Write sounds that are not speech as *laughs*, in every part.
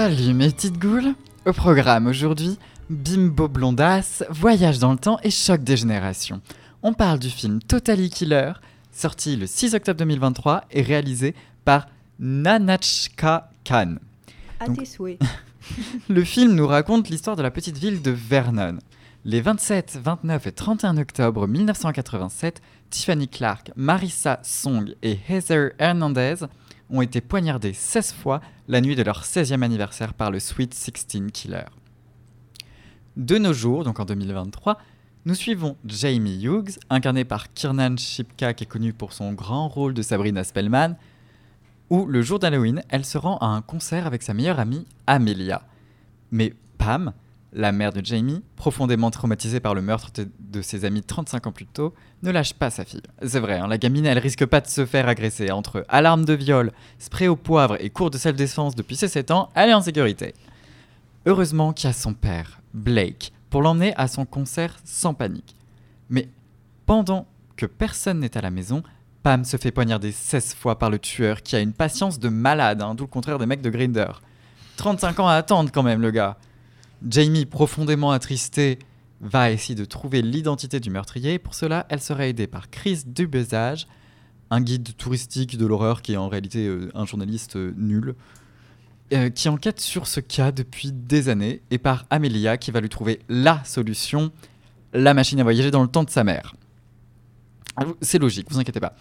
Salut mes petites goules Au programme aujourd'hui, Bimbo Blondasse, Voyage dans le temps et Choc des générations. On parle du film Totally Killer, sorti le 6 octobre 2023 et réalisé par Nanachka Khan. À Donc- tes souhaits. *laughs* Le film nous raconte l'histoire de la petite ville de Vernon. Les 27, 29 et 31 octobre 1987, Tiffany Clark, Marissa Song et Heather Hernandez ont été poignardées 16 fois la nuit de leur 16e anniversaire par le Sweet 16 Killer. De nos jours, donc en 2023, nous suivons Jamie Hughes, incarné par Kiernan Shipka, qui est connu pour son grand rôle de Sabrina Spellman, où le jour d'Halloween, elle se rend à un concert avec sa meilleure amie Amelia. Mais Pam, la mère de Jamie, profondément traumatisée par le meurtre de, ses amis 35 ans plus tôt, ne lâche pas sa fille. C'est vrai, hein, la gamine, elle risque pas de se faire agresser. Entre alarme de viol, spray au poivre et cours de self-défense depuis ses 7 ans, elle est en sécurité. Heureusement qu'il y a son père, Blake, pour l'emmener à son concert sans panique. Mais pendant que personne n'est à la maison, Pam se fait poignarder 16 fois par le tueur qui a une patience de malade, hein, d'où le contraire des mecs de Grinder. 35 ans à attendre quand même, le gars. Jamie, profondément attristée, va essayer de trouver l'identité du meurtrier. Pour cela, elle sera aidée par Chris Dubezage, un guide touristique de l'horreur qui est en réalité euh, un journaliste euh, nul, euh, qui enquête sur ce cas depuis des années, et par Amelia qui va lui trouver la solution, la machine à voyager dans le temps de sa mère. Ah, C'est logique, vous inquiétez pas.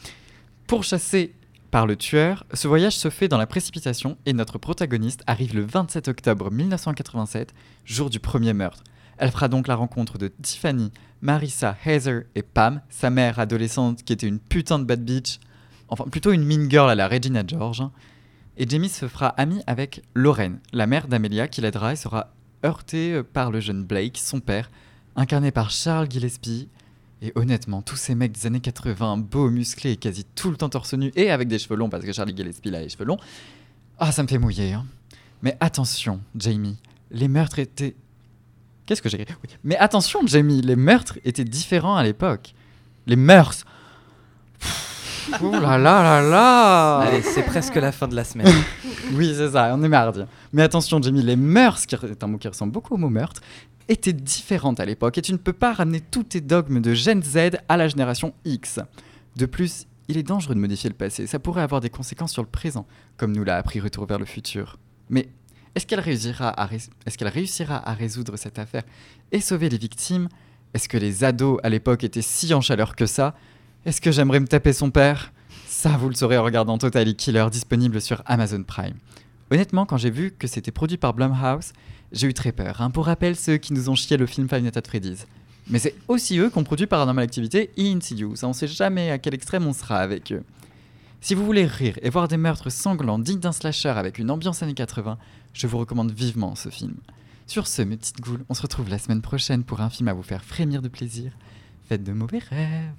Pourchassée par le tueur, ce voyage se fait dans la précipitation et notre protagoniste arrive le 27 octobre 1987, jour du premier meurtre. Elle fera donc la rencontre de Tiffany, Marissa, Heather et Pam, sa mère adolescente qui était une putain de bad bitch, enfin plutôt une mean girl à la Regina George. Et Jamie se fera amie avec Lorraine, la mère d'Amelia qui l'aidera et sera heurtée par le jeune Blake, son père, incarné par Charles Gillespie. Et honnêtement, tous ces mecs des années 80, beaux, musclés et quasi tout le temps torse nu et avec des cheveux longs parce que Charlie Gillespie il a les cheveux longs, ah ça me fait mouiller. hein. Mais attention, Jamie, les meurtres étaient Qu'est-ce que j'ai écrit Oui. Mais attention, Jamie, les meurtres étaient différents à l'époque. Les mœurs. Ouh là là là là Allez, c'est presque la fin de la semaine. *laughs* Oui, c'est ça, on est mardi. Mais attention, Jamie, les mœurs, qui est un mot qui ressemble beaucoup au mot meurtre, étaient différentes à l'époque et tu ne peux pas ramener tous tes dogmes de Gen Z à la génération X. De plus, il est dangereux de modifier le passé, ça pourrait avoir des conséquences sur le présent, comme nous l'a appris Retour vers le futur. Mais est-ce qu'elle réussira, à rés- est-ce qu'elle réussira à résoudre cette affaire et sauver les victimes? Est-ce que les ados à l'époque étaient si en chaleur que ça? Est-ce que j'aimerais me taper son père? Ça, vous le saurez en regardant Totally Killer, disponible sur Amazon Prime. Honnêtement, quand j'ai vu que c'était produit par Blumhouse, j'ai eu très peur. hein. Pour rappel, ceux qui nous ont chié le film Five Nights at Freddy's. Mais c'est aussi eux qui ont produit Paranormal Activity et Insidious. On sait jamais à quel extrême on sera avec eux. Si vous voulez rire et voir des meurtres sanglants dignes d'un slasher avec une ambiance années 80, je vous recommande vivement ce film. Sur ce, mes petites goules, on se retrouve la semaine prochaine pour un film à vous faire frémir de plaisir. Faites de mauvais rêves.